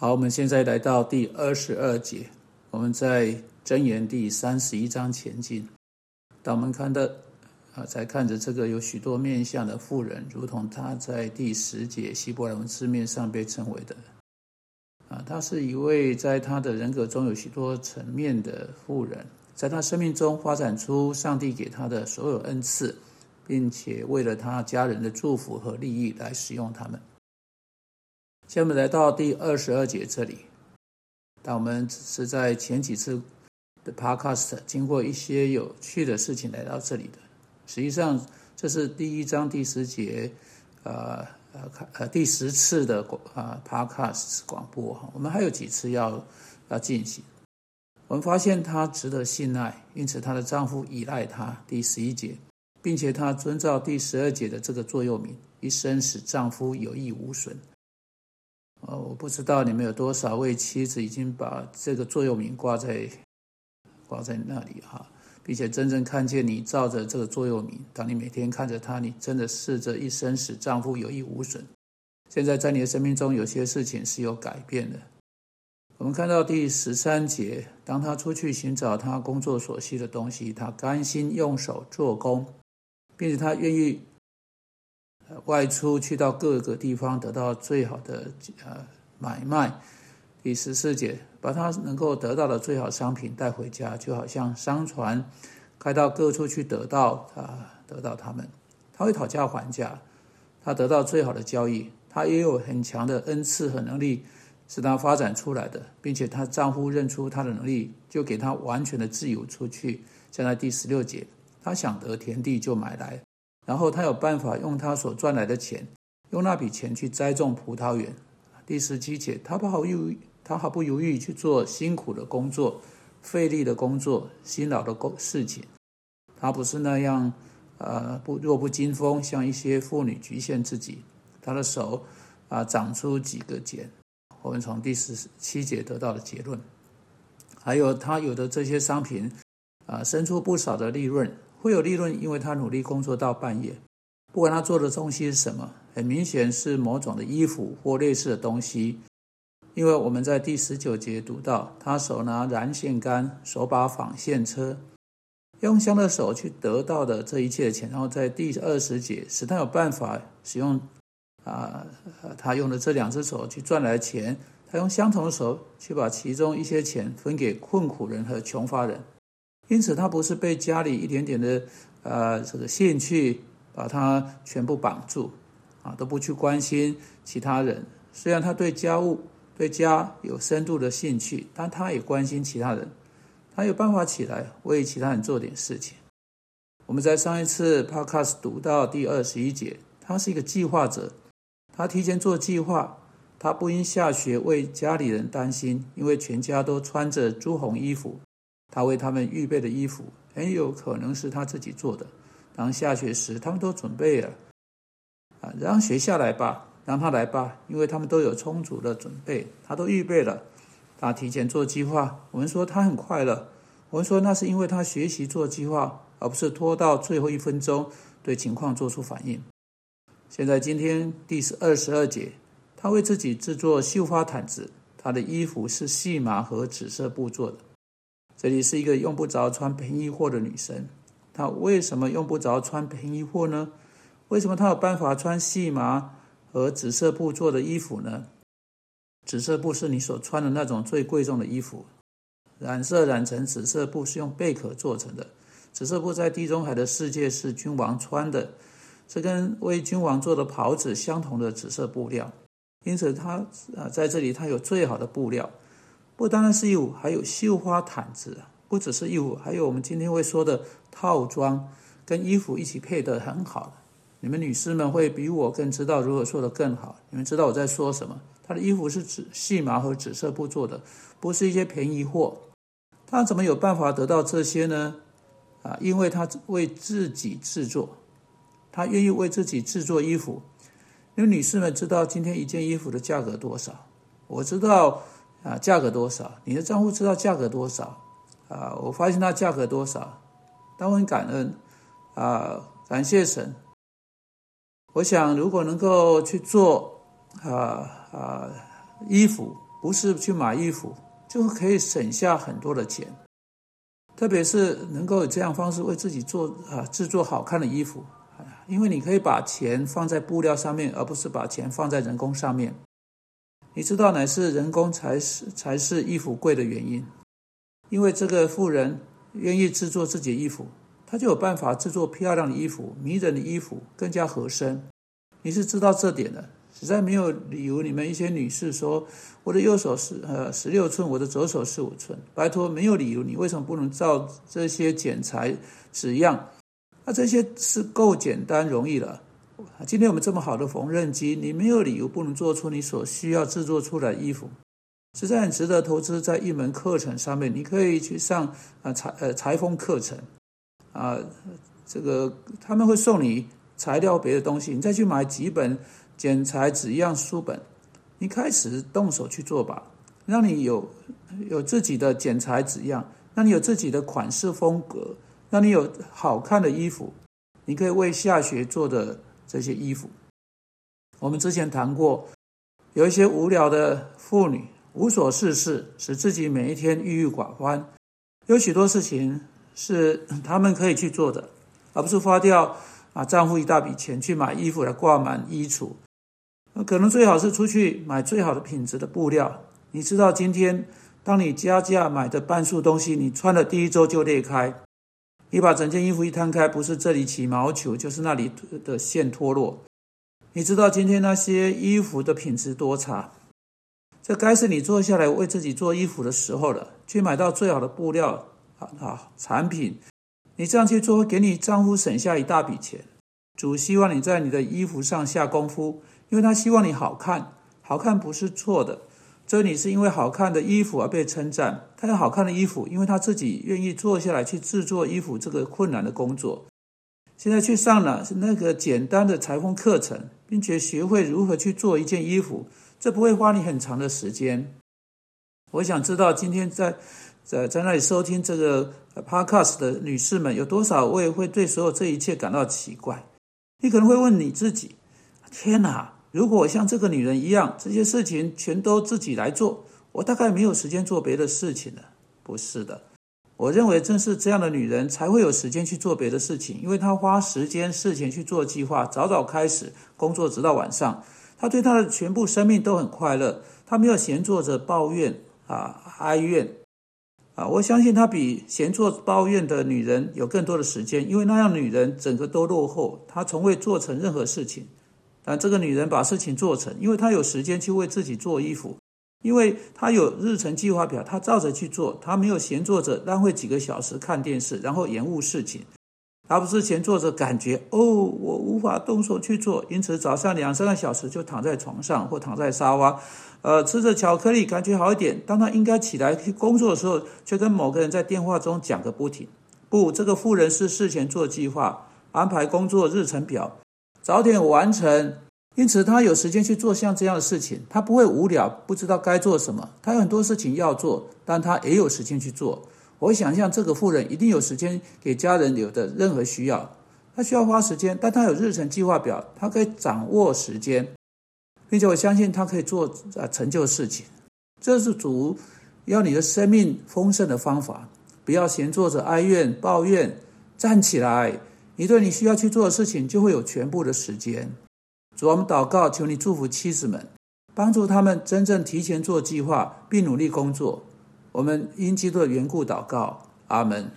好，我们现在来到第二十二节，我们在箴言第三十一章前进。当我们看到啊，在看着这个有许多面相的妇人，如同他在第十节希伯来文字面上被称为的啊，他是一位在他的人格中有许多层面的妇人，在他生命中发展出上帝给他的所有恩赐，并且为了他家人的祝福和利益来使用他们。下面来到第二十二节这里，但我们只是在前几次的 Podcast 经过一些有趣的事情来到这里的。实际上，这是第一章第十节，呃呃呃第十次的广啊 Podcast 广播哈。我们还有几次要要进行。我们发现她值得信赖，因此她的丈夫依赖她。第十一节，并且她遵照第十二节的这个座右铭，一生使丈夫有益无损。呃，我不知道你们有多少位妻子已经把这个座右铭挂在挂在那里哈，并且真正看见你照着这个座右铭，当你每天看着他，你真的试着一生使丈夫有益无损。现在在你的生命中，有些事情是有改变的。我们看到第十三节，当他出去寻找他工作所需的东西，他甘心用手做工，并且他愿意。外出去到各个地方得到最好的呃买卖，第十四节把他能够得到的最好商品带回家，就好像商船开到各处去得到啊得到他们，他会讨价还价，他得到最好的交易，他也有很强的恩赐和能力是他发展出来的，并且她丈夫认出他的能力，就给他完全的自由出去。现在第十六节，他想得田地就买来。然后他有办法用他所赚来的钱，用那笔钱去栽种葡萄园。第十七节，他不好犹豫，他毫不犹豫去做辛苦的工作、费力的工作、辛劳的工事情。他不是那样，呃，不弱不禁风，像一些妇女局限自己。他的手啊，长出几个茧。我们从第十七节得到的结论，还有他有的这些商品啊，生出不少的利润。会有利润，因为他努力工作到半夜。不管他做的东西是什么，很明显是某种的衣服或类似的东西。因为我们在第十九节读到，他手拿燃线杆，手把纺线车，用香的手去得到的这一切的钱。然后在第二十节，使他有办法使用啊，他用的这两只手去赚来钱，他用相同的手去把其中一些钱分给困苦人和穷乏人。因此，他不是被家里一点点的，呃，这个兴趣把他全部绑住，啊，都不去关心其他人。虽然他对家务、对家有深度的兴趣，但他也关心其他人。他有办法起来为其他人做点事情。我们在上一次 podcast 读到第二十一节，他是一个计划者，他提前做计划，他不因下雪为家里人担心，因为全家都穿着朱红衣服。他为他们预备的衣服很有可能是他自己做的。当下雪时，他们都准备了，啊，让雪下来吧，让他来吧，因为他们都有充足的准备，他都预备了。他提前做计划，我们说他很快乐。我们说那是因为他学习做计划，而不是拖到最后一分钟对情况做出反应。现在今天第十二十二节，他为自己制作绣花毯子，他的衣服是细麻和紫色布做的。这里是一个用不着穿便宜货的女生，她为什么用不着穿便宜货呢？为什么她有办法穿细麻和紫色布做的衣服呢？紫色布是你所穿的那种最贵重的衣服，染色染成紫色布是用贝壳做成的。紫色布在地中海的世界是君王穿的，这跟为君王做的袍子相同的紫色布料，因此它啊在这里它有最好的布料。不单单是衣服，还有绣花毯子。不只是衣服，还有我们今天会说的套装，跟衣服一起配的很好的。你们女士们会比我更知道如何说的更好。你们知道我在说什么？她的衣服是紫细麻和紫色布做的，不是一些便宜货。她怎么有办法得到这些呢？啊，因为她为自己制作，她愿意为自己制作衣服。因为女士们知道今天一件衣服的价格多少，我知道。啊，价格多少？你的账户知道价格多少？啊，我发现它价格多少，但我很感恩，啊，感谢神。我想，如果能够去做啊啊衣服不是去买衣服，就可以省下很多的钱。特别是能够以这样方式为自己做啊制作好看的衣服，因为你可以把钱放在布料上面，而不是把钱放在人工上面。你知道，乃是人工才是才是衣服贵的原因，因为这个富人愿意制作自己的衣服，他就有办法制作漂亮的衣服、迷人的衣服，更加合身。你是知道这点的。实在没有理由，你们一些女士说我的右手是呃十六寸，我的左手是五寸，拜托，没有理由，你为什么不能照这些剪裁纸样？那这些是够简单容易了。今天我们这么好的缝纫机，你没有理由不能做出你所需要制作出来衣服，实在很值得投资在一门课程上面。你可以去上啊裁呃裁缝课程。啊，这个他们会送你材料别的东西，你再去买几本。剪裁纸样书本，你开始动手去做吧，让你有有自己的剪裁纸样，让你有自己的款式风格，让你有好看的衣服，你可以为下学做的这些衣服。我们之前谈过，有一些无聊的妇女无所事事，使自己每一天郁郁寡欢，有许多事情是 他们可以去做的，而不是花掉啊丈夫一大笔钱去买衣服来挂满衣橱。可能最好是出去买最好的品质的布料。你知道，今天当你加价买的半数东西，你穿了第一周就裂开。你把整件衣服一摊开，不是这里起毛球，就是那里的线脱落。你知道今天那些衣服的品质多差？这该是你坐下来为自己做衣服的时候了。去买到最好的布料啊啊产品，你这样去做，给你丈夫省下一大笔钱。主希望你在你的衣服上下功夫。因为他希望你好看，好看不是错的。所以你是因为好看的衣服而被称赞。他有好看的衣服，因为他自己愿意坐下来去制作衣服这个困难的工作。现在去上了那个简单的裁缝课程，并且学会如何去做一件衣服，这不会花你很长的时间。我想知道今天在在在那里收听这个 podcast 的女士们有多少位会对所有这一切感到奇怪？你可能会问你自己：天哪！如果像这个女人一样，这些事情全都自己来做，我大概没有时间做别的事情了。不是的，我认为正是这样的女人才会有时间去做别的事情，因为她花时间、事情去做计划，早早开始工作，直到晚上。她对她的全部生命都很快乐，她没有闲坐着抱怨啊、哀怨啊。我相信她比闲坐抱怨的女人有更多的时间，因为那样女人整个都落后，她从未做成任何事情。但这个女人把事情做成，因为她有时间去为自己做衣服，因为她有日程计划表，她照着去做，她没有闲坐着浪费几个小时看电视，然后延误事情。她不是闲坐着感觉哦，我无法动手去做，因此早上两三个小时就躺在床上或躺在沙发，呃，吃着巧克力，感觉好一点。当她应该起来去工作的时候，却跟某个人在电话中讲个不停。不，这个妇人是事前做计划，安排工作日程表。早点完成，因此他有时间去做像这样的事情，他不会无聊，不知道该做什么。他有很多事情要做，但他也有时间去做。我想象这个妇人一定有时间给家人留的任何需要，他需要花时间，但他有日程计划表，他可以掌握时间，并且我相信他可以做啊成就事情。这是主要你的生命丰盛的方法，不要闲坐着哀怨抱怨，站起来。你对你需要去做的事情，就会有全部的时间。主，我们祷告，求你祝福妻子们，帮助他们真正提前做计划，并努力工作。我们因基督的缘故祷告，阿门。